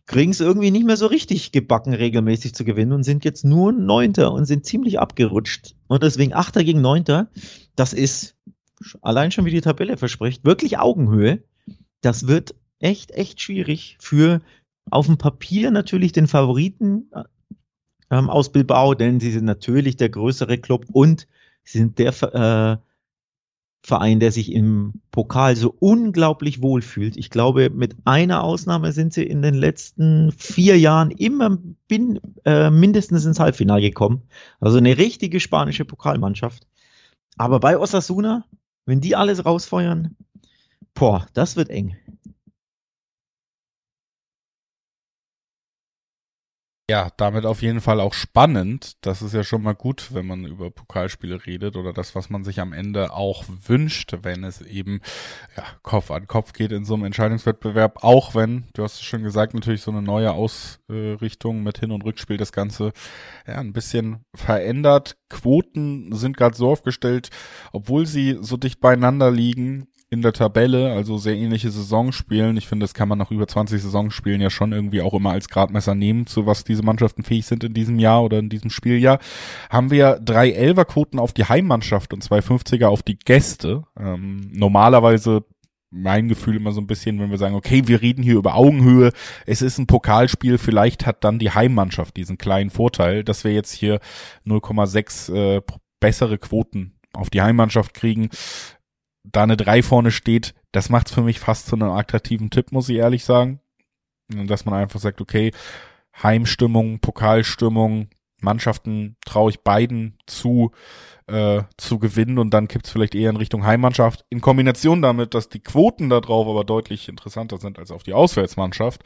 kriegen es irgendwie nicht mehr so richtig gebacken, regelmäßig zu gewinnen und sind jetzt nur Neunter und sind ziemlich abgerutscht. Und deswegen Achter gegen Neunter, das ist allein schon wie die Tabelle verspricht, wirklich Augenhöhe. Das wird echt, echt schwierig für auf dem Papier natürlich den Favoriten ähm, aus Bilbao, denn sie sind natürlich der größere Club und sie sind der äh, Verein, der sich im Pokal so unglaublich wohl fühlt. Ich glaube, mit einer Ausnahme sind sie in den letzten vier Jahren immer bin, äh, mindestens ins Halbfinale gekommen. Also eine richtige spanische Pokalmannschaft. Aber bei Osasuna, wenn die alles rausfeuern, boah, das wird eng. Ja, damit auf jeden Fall auch spannend. Das ist ja schon mal gut, wenn man über Pokalspiele redet oder das, was man sich am Ende auch wünscht, wenn es eben ja, Kopf an Kopf geht in so einem Entscheidungswettbewerb. Auch wenn, du hast es schon gesagt, natürlich so eine neue Ausrichtung mit Hin- und Rückspiel das Ganze ja, ein bisschen verändert. Quoten sind gerade so aufgestellt, obwohl sie so dicht beieinander liegen, in der Tabelle, also sehr ähnliche Saison spielen. Ich finde, das kann man nach über 20 Saisonspielen ja schon irgendwie auch immer als Gradmesser nehmen, zu was diese Mannschaften fähig sind in diesem Jahr oder in diesem Spieljahr. Haben wir drei Elferquoten auf die Heimmannschaft und zwei 50er auf die Gäste. Ähm, normalerweise mein Gefühl immer so ein bisschen, wenn wir sagen, okay, wir reden hier über Augenhöhe, es ist ein Pokalspiel, vielleicht hat dann die Heimmannschaft diesen kleinen Vorteil, dass wir jetzt hier 0,6 äh, bessere Quoten auf die Heimmannschaft kriegen da eine 3 vorne steht, das macht's für mich fast zu einem attraktiven Tipp, muss ich ehrlich sagen. Dass man einfach sagt, okay, Heimstimmung, Pokalstimmung, Mannschaften traue ich beiden zu, äh, zu gewinnen und dann kippt's vielleicht eher in Richtung Heimmannschaft. In Kombination damit, dass die Quoten da drauf aber deutlich interessanter sind als auf die Auswärtsmannschaft.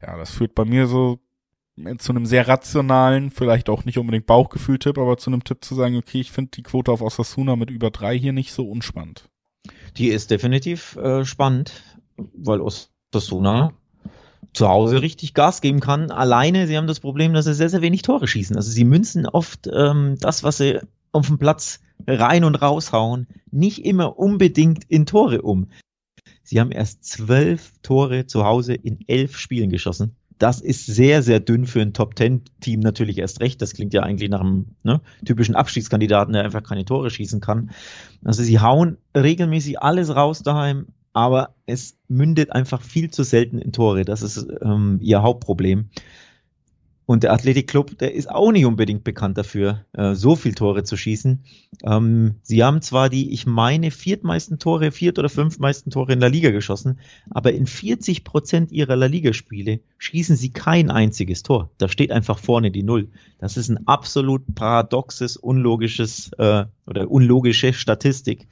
Ja, das führt bei mir so zu einem sehr rationalen, vielleicht auch nicht unbedingt Bauchgefühl-Tipp, aber zu einem Tipp zu sagen, okay, ich finde die Quote auf Osasuna mit über drei hier nicht so unspannend. Die ist definitiv äh, spannend, weil Osasuna zu Hause richtig Gas geben kann. Alleine, sie haben das Problem, dass sie sehr, sehr wenig Tore schießen. Also sie münzen oft ähm, das, was sie auf dem Platz rein und raushauen, nicht immer unbedingt in Tore um. Sie haben erst zwölf Tore zu Hause in elf Spielen geschossen. Das ist sehr, sehr dünn für ein Top-10-Team natürlich erst recht. Das klingt ja eigentlich nach einem ne, typischen Abstiegskandidaten, der einfach keine Tore schießen kann. Also sie hauen regelmäßig alles raus daheim, aber es mündet einfach viel zu selten in Tore. Das ist ähm, ihr Hauptproblem. Und der Athletic Club, der ist auch nicht unbedingt bekannt dafür, äh, so viel Tore zu schießen. Ähm, sie haben zwar die, ich meine, viertmeisten Tore, viert oder fünftmeisten Tore in der Liga geschossen, aber in 40 Prozent ihrer La Liga-Spiele schießen sie kein einziges Tor. Da steht einfach vorne die Null. Das ist ein absolut paradoxes, unlogisches äh, oder unlogische Statistik.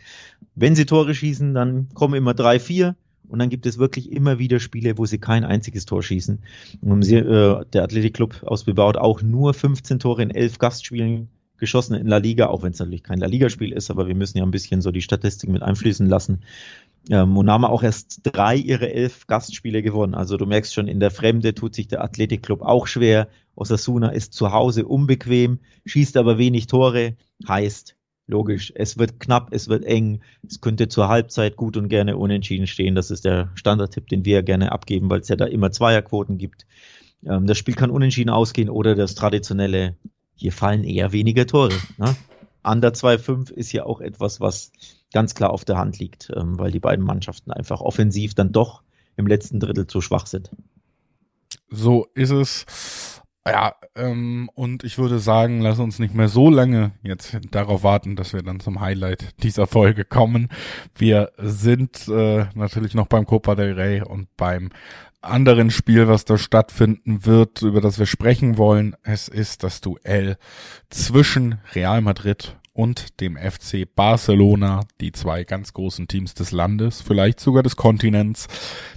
Wenn sie Tore schießen, dann kommen immer drei, vier und dann gibt es wirklich immer wieder Spiele, wo sie kein einziges Tor schießen. Und sie, äh, der Athletic Club aus Bilbao auch nur 15 Tore in elf Gastspielen geschossen in La Liga, auch wenn es natürlich kein La Liga-Spiel ist, aber wir müssen ja ein bisschen so die Statistik mit einfließen lassen. Und haben auch erst drei ihre elf Gastspiele gewonnen. Also du merkst schon, in der Fremde tut sich der Athletic Club auch schwer. Osasuna ist zu Hause unbequem, schießt aber wenig Tore, heißt logisch, es wird knapp, es wird eng, es könnte zur Halbzeit gut und gerne unentschieden stehen. Das ist der Standardtipp, den wir gerne abgeben, weil es ja da immer Zweierquoten gibt. Ähm, das Spiel kann unentschieden ausgehen oder das traditionelle, hier fallen eher weniger Tore. Ne? Under 2,5 ist ja auch etwas, was ganz klar auf der Hand liegt, ähm, weil die beiden Mannschaften einfach offensiv dann doch im letzten Drittel zu schwach sind. So ist es. Ja, ähm, und ich würde sagen, lass uns nicht mehr so lange jetzt darauf warten, dass wir dann zum Highlight dieser Folge kommen. Wir sind äh, natürlich noch beim Copa del Rey und beim anderen Spiel, was da stattfinden wird, über das wir sprechen wollen. Es ist das Duell zwischen Real Madrid und dem FC Barcelona, die zwei ganz großen Teams des Landes, vielleicht sogar des Kontinents,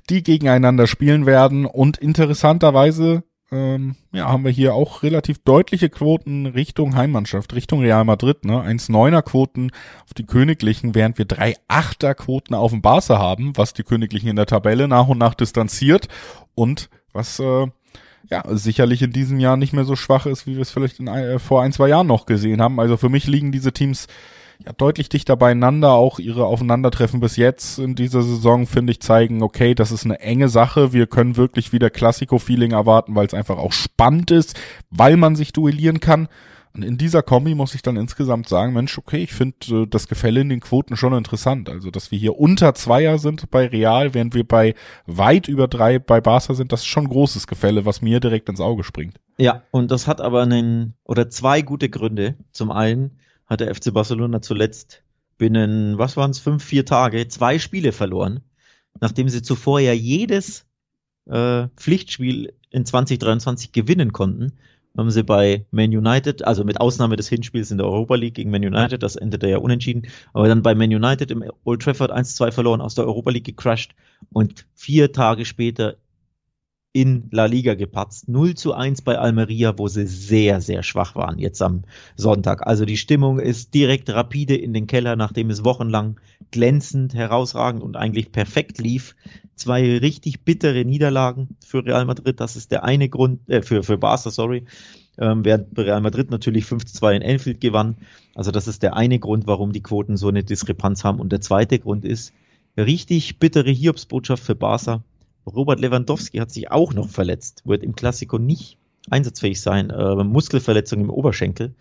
die gegeneinander spielen werden und interessanterweise ähm, ja, haben wir hier auch relativ deutliche Quoten Richtung Heimmannschaft, Richtung Real Madrid, ne? 1,9er Quoten auf die Königlichen, während wir drei Achter Quoten auf dem Barca haben, was die Königlichen in der Tabelle nach und nach distanziert und was äh, ja sicherlich in diesem Jahr nicht mehr so schwach ist, wie wir es vielleicht in, äh, vor ein, zwei Jahren noch gesehen haben. Also für mich liegen diese Teams ja, deutlich dichter beieinander. Auch ihre Aufeinandertreffen bis jetzt in dieser Saison, finde ich, zeigen, okay, das ist eine enge Sache. Wir können wirklich wieder Klassiko-Feeling erwarten, weil es einfach auch spannend ist, weil man sich duellieren kann. Und in dieser Kombi muss ich dann insgesamt sagen, Mensch, okay, ich finde äh, das Gefälle in den Quoten schon interessant. Also, dass wir hier unter Zweier sind bei Real, während wir bei weit über drei bei Barca sind, das ist schon großes Gefälle, was mir direkt ins Auge springt. Ja, und das hat aber einen oder zwei gute Gründe. Zum einen, hat der FC Barcelona zuletzt binnen, was waren es, fünf, vier Tage, zwei Spiele verloren, nachdem sie zuvor ja jedes äh, Pflichtspiel in 2023 gewinnen konnten, haben sie bei Man United, also mit Ausnahme des Hinspiels in der Europa League gegen Man United, das endete ja unentschieden, aber dann bei Man United im Old Trafford 1-2 verloren, aus der Europa League gecrashed und vier Tage später in La Liga gepatzt. 0 zu 1 bei Almeria, wo sie sehr, sehr schwach waren jetzt am Sonntag. Also die Stimmung ist direkt rapide in den Keller, nachdem es wochenlang glänzend, herausragend und eigentlich perfekt lief. Zwei richtig bittere Niederlagen für Real Madrid. Das ist der eine Grund, äh, für, für Barca, sorry. Ähm, während Real Madrid natürlich 5-2 in Enfield gewann. Also das ist der eine Grund, warum die Quoten so eine Diskrepanz haben. Und der zweite Grund ist, richtig bittere Hiobsbotschaft für Barca Robert Lewandowski hat sich auch noch verletzt, wird im Klassiko nicht einsatzfähig sein. Äh, Muskelverletzung im Oberschenkel,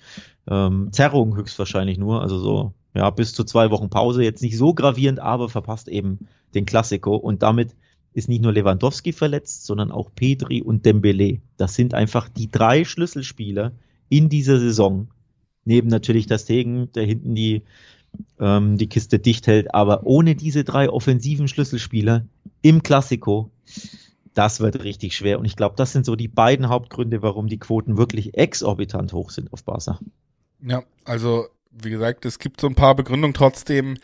ähm, Zerrung höchstwahrscheinlich nur, also so ja bis zu zwei Wochen Pause. Jetzt nicht so gravierend, aber verpasst eben den Klassiko und damit ist nicht nur Lewandowski verletzt, sondern auch Pedri und Dembele. Das sind einfach die drei Schlüsselspieler in dieser Saison. Neben natürlich das Tegen, der hinten die ähm, die Kiste dicht hält. Aber ohne diese drei offensiven Schlüsselspieler im Klassiko, das wird richtig schwer. Und ich glaube, das sind so die beiden Hauptgründe, warum die Quoten wirklich exorbitant hoch sind auf Barca. Ja, also wie gesagt, es gibt so ein paar Begründungen trotzdem.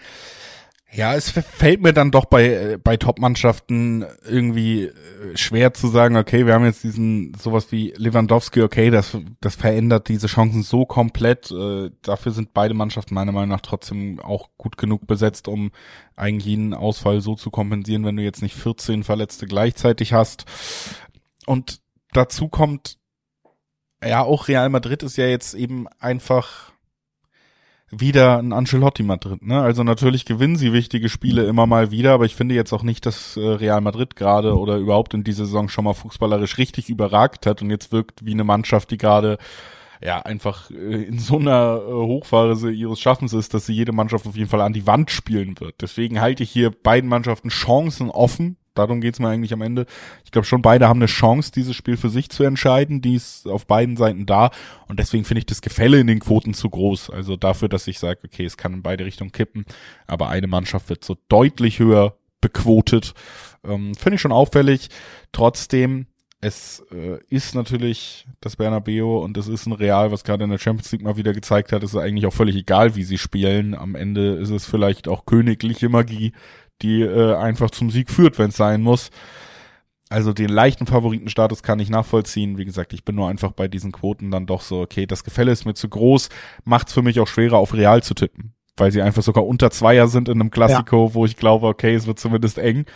Ja, es fällt mir dann doch bei, äh, bei Top-Mannschaften irgendwie äh, schwer zu sagen, okay, wir haben jetzt diesen, sowas wie Lewandowski, okay, das, das verändert diese Chancen so komplett. Äh, dafür sind beide Mannschaften meiner Meinung nach trotzdem auch gut genug besetzt, um eigentlich jeden Ausfall so zu kompensieren, wenn du jetzt nicht 14 Verletzte gleichzeitig hast. Und dazu kommt, ja, auch Real Madrid ist ja jetzt eben einfach wieder ein Ancelotti Madrid. Ne? Also natürlich gewinnen sie wichtige Spiele immer mal wieder, aber ich finde jetzt auch nicht, dass äh, Real Madrid gerade oder überhaupt in dieser Saison schon mal fußballerisch richtig überragt hat und jetzt wirkt wie eine Mannschaft, die gerade ja einfach äh, in so einer äh, Hochphase ihres Schaffens ist, dass sie jede Mannschaft auf jeden Fall an die Wand spielen wird. Deswegen halte ich hier beiden Mannschaften Chancen offen, darum geht's mir eigentlich am Ende. Ich glaube schon, beide haben eine Chance, dieses Spiel für sich zu entscheiden. Die ist auf beiden Seiten da. Und deswegen finde ich das Gefälle in den Quoten zu groß. Also dafür, dass ich sage, okay, es kann in beide Richtungen kippen. Aber eine Mannschaft wird so deutlich höher bequotet. Ähm, finde ich schon auffällig. Trotzdem, es äh, ist natürlich das Bernabeo und es ist ein Real, was gerade in der Champions League mal wieder gezeigt hat, es ist eigentlich auch völlig egal, wie sie spielen. Am Ende ist es vielleicht auch königliche Magie, die äh, einfach zum Sieg führt, wenn es sein muss. Also den leichten Favoritenstatus kann ich nachvollziehen. Wie gesagt, ich bin nur einfach bei diesen Quoten dann doch so, okay, das Gefälle ist mir zu groß, macht es für mich auch schwerer, auf Real zu tippen. Weil sie einfach sogar unter Zweier sind in einem Klassiko, ja. wo ich glaube, okay, es wird zumindest eng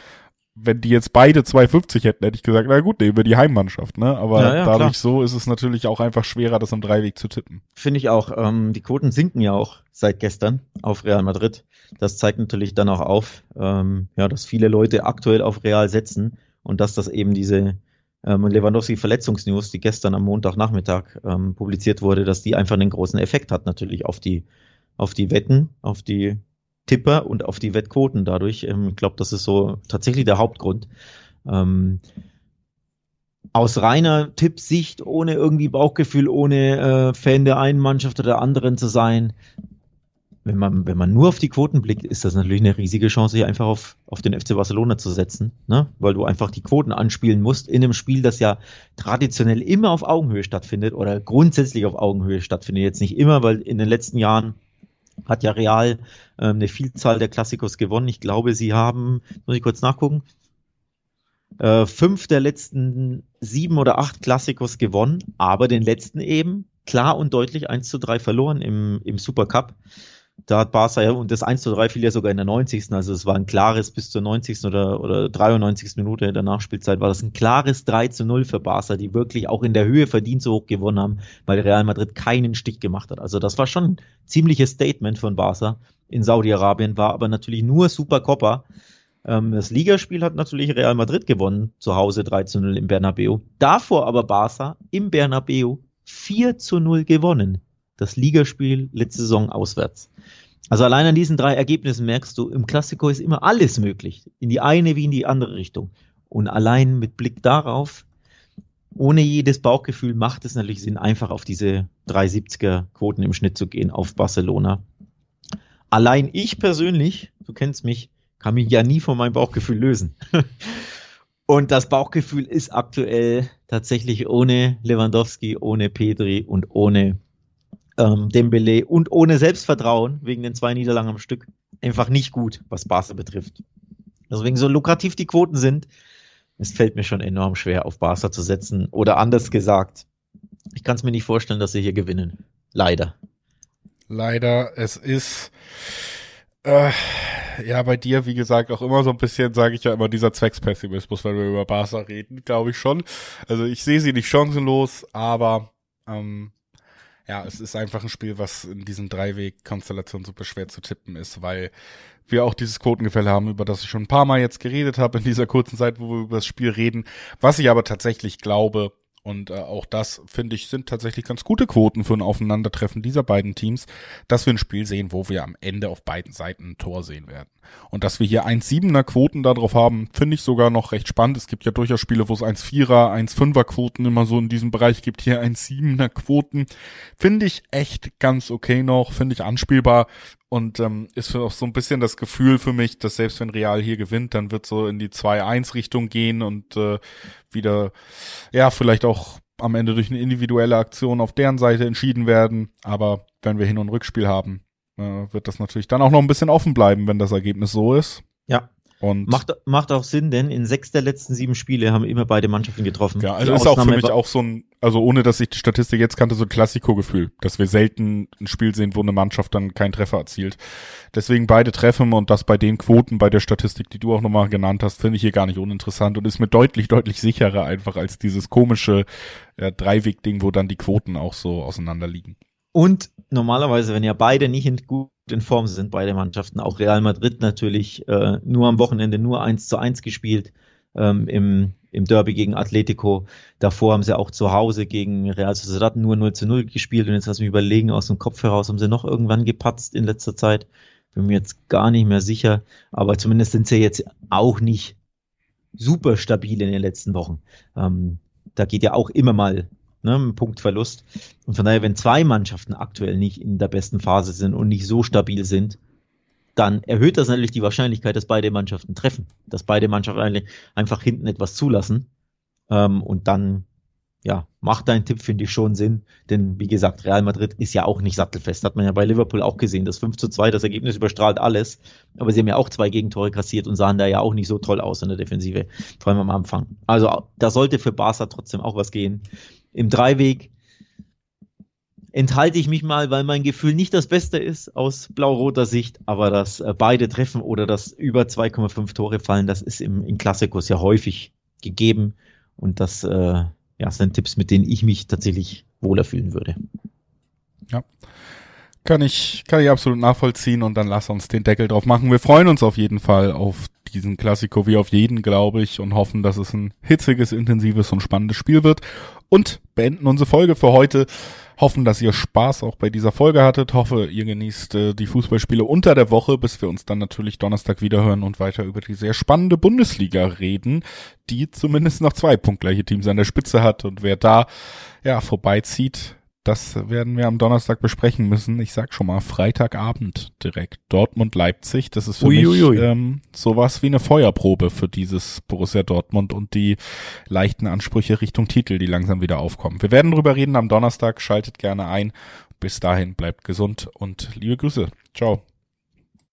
wenn die jetzt beide 2,50 hätten, hätte ich gesagt, na gut, nehmen wir die Heimmannschaft, ne? Aber ja, ja, dadurch klar. so ist es natürlich auch einfach schwerer, das am Dreiweg zu tippen. Finde ich auch. Ähm, die Quoten sinken ja auch seit gestern auf Real Madrid. Das zeigt natürlich dann auch auf, ähm, ja, dass viele Leute aktuell auf Real setzen und dass das eben diese ähm, Lewandowski Verletzungsnews, die gestern am Montagnachmittag ähm, publiziert wurde, dass die einfach einen großen Effekt hat natürlich auf die auf die Wetten, auf die Tipper und auf die Wettquoten dadurch. Ähm, ich glaube, das ist so tatsächlich der Hauptgrund. Ähm, aus reiner Tippsicht, ohne irgendwie Bauchgefühl, ohne äh, Fan der einen Mannschaft oder der anderen zu sein, wenn man, wenn man nur auf die Quoten blickt, ist das natürlich eine riesige Chance, hier einfach auf, auf den FC Barcelona zu setzen, ne? weil du einfach die Quoten anspielen musst in einem Spiel, das ja traditionell immer auf Augenhöhe stattfindet oder grundsätzlich auf Augenhöhe stattfindet. Jetzt nicht immer, weil in den letzten Jahren hat ja Real ähm, eine Vielzahl der Klassikos gewonnen. Ich glaube, sie haben, muss ich kurz nachgucken, äh, fünf der letzten sieben oder acht Klassikos gewonnen, aber den letzten eben klar und deutlich 1 zu 3 verloren im, im Supercup. Da hat Barca ja, und das 1 zu 3 fiel ja sogar in der 90. Also es war ein klares bis zur 90. oder, oder 93. Minute der Nachspielzeit war das ein klares 3 zu 0 für Barca, die wirklich auch in der Höhe verdient so hoch gewonnen haben, weil Real Madrid keinen Stich gemacht hat. Also das war schon ein ziemliches Statement von Barca in Saudi-Arabien, war aber natürlich nur Supercopa. Ähm, das Ligaspiel hat natürlich Real Madrid gewonnen, zu Hause 3 zu 0 im Bernabeu. Davor aber Barca im Bernabeu 4 zu 0 gewonnen das Ligaspiel letzte Saison auswärts. Also allein an diesen drei Ergebnissen merkst du, im Klassiko ist immer alles möglich. In die eine wie in die andere Richtung. Und allein mit Blick darauf, ohne jedes Bauchgefühl macht es natürlich Sinn, einfach auf diese 370er Quoten im Schnitt zu gehen auf Barcelona. Allein ich persönlich, du kennst mich, kann mich ja nie von meinem Bauchgefühl lösen. Und das Bauchgefühl ist aktuell tatsächlich ohne Lewandowski, ohne Pedri und ohne ähm, Dembele und ohne Selbstvertrauen wegen den zwei Niederlagen am Stück einfach nicht gut, was Barca betrifft. Deswegen so lukrativ die Quoten sind, es fällt mir schon enorm schwer, auf Barca zu setzen. Oder anders gesagt, ich kann es mir nicht vorstellen, dass sie hier gewinnen. Leider. Leider, es ist äh, ja bei dir, wie gesagt, auch immer so ein bisschen, sage ich ja immer, dieser Zweckspessimismus, wenn wir über Barca reden, glaube ich schon. Also ich sehe sie nicht chancenlos, aber ähm, ja, es ist einfach ein Spiel, was in diesen Dreiweg-Konstellationen super schwer zu tippen ist, weil wir auch dieses Quotengefälle haben, über das ich schon ein paar Mal jetzt geredet habe in dieser kurzen Zeit, wo wir über das Spiel reden. Was ich aber tatsächlich glaube, und äh, auch das, finde ich, sind tatsächlich ganz gute Quoten für ein Aufeinandertreffen dieser beiden Teams, dass wir ein Spiel sehen, wo wir am Ende auf beiden Seiten ein Tor sehen werden. Und dass wir hier 1,7er Quoten darauf haben, finde ich sogar noch recht spannend. Es gibt ja durchaus Spiele, wo es 1,4er, 1,5er Quoten immer so in diesem Bereich gibt. Hier 1,7er Quoten. Finde ich echt ganz okay noch, finde ich anspielbar. Und ähm, ist auch so ein bisschen das Gefühl für mich, dass selbst wenn Real hier gewinnt, dann wird so in die 2-1-Richtung gehen und äh, wieder, ja, vielleicht auch am Ende durch eine individuelle Aktion auf deren Seite entschieden werden. Aber wenn wir Hin- und Rückspiel haben, äh, wird das natürlich dann auch noch ein bisschen offen bleiben, wenn das Ergebnis so ist. Ja, und macht, macht auch Sinn, denn in sechs der letzten sieben Spiele haben immer beide Mannschaften getroffen. Ja, also ist auch für mich auch so ein, also ohne dass ich die Statistik jetzt kannte, so ein Klassiko-Gefühl, dass wir selten ein Spiel sehen, wo eine Mannschaft dann keinen Treffer erzielt. Deswegen beide treffen und das bei den Quoten, bei der Statistik, die du auch nochmal genannt hast, finde ich hier gar nicht uninteressant und ist mir deutlich, deutlich sicherer einfach als dieses komische äh, Dreiweg-Ding, wo dann die Quoten auch so auseinander liegen. Und normalerweise, wenn ja beide nicht in gut in Form sind, beide Mannschaften, auch Real Madrid natürlich äh, nur am Wochenende nur 1 zu 1 gespielt ähm, im, im Derby gegen Atletico. Davor haben sie auch zu Hause gegen Real Sociedad nur 0 zu 0 gespielt und jetzt lass mich überlegen, aus dem Kopf heraus haben sie noch irgendwann gepatzt in letzter Zeit. Bin mir jetzt gar nicht mehr sicher, aber zumindest sind sie jetzt auch nicht super stabil in den letzten Wochen. Ähm, da geht ja auch immer mal ne, Punktverlust. Und von daher, wenn zwei Mannschaften aktuell nicht in der besten Phase sind und nicht so stabil sind, dann erhöht das natürlich die Wahrscheinlichkeit, dass beide Mannschaften treffen, dass beide Mannschaften eigentlich einfach hinten etwas zulassen. Ähm, und dann, ja, macht dein Tipp, finde ich, schon Sinn. Denn wie gesagt, Real Madrid ist ja auch nicht sattelfest. Hat man ja bei Liverpool auch gesehen. Das 5 zu 2, das Ergebnis überstrahlt alles. Aber sie haben ja auch zwei Gegentore kassiert und sahen da ja auch nicht so toll aus in der Defensive, vor allem am Anfang. Also da sollte für Barca trotzdem auch was gehen im Dreiweg enthalte ich mich mal, weil mein Gefühl nicht das Beste ist aus blau-roter Sicht, aber dass äh, beide treffen oder dass über 2,5 Tore fallen, das ist im, in Klassikos ja häufig gegeben und das äh, ja, sind Tipps, mit denen ich mich tatsächlich wohler fühlen würde. Ja. Kann ich, kann ich absolut nachvollziehen und dann lass uns den Deckel drauf machen. Wir freuen uns auf jeden Fall auf diesen Klassiko wie auf jeden, glaube ich, und hoffen, dass es ein hitziges, intensives und spannendes Spiel wird. Und beenden unsere Folge für heute. Hoffen, dass ihr Spaß auch bei dieser Folge hattet. Hoffe, ihr genießt äh, die Fußballspiele unter der Woche, bis wir uns dann natürlich Donnerstag wiederhören und weiter über die sehr spannende Bundesliga reden, die zumindest noch zwei punktgleiche Teams an der Spitze hat. Und wer da ja vorbeizieht, das werden wir am Donnerstag besprechen müssen. Ich sag schon mal, Freitagabend direkt. Dortmund Leipzig. Das ist für ui, mich. Ähm, sowas wie eine Feuerprobe für dieses Borussia Dortmund und die leichten Ansprüche Richtung Titel, die langsam wieder aufkommen. Wir werden drüber reden am Donnerstag. Schaltet gerne ein. Bis dahin bleibt gesund und liebe Grüße. Ciao.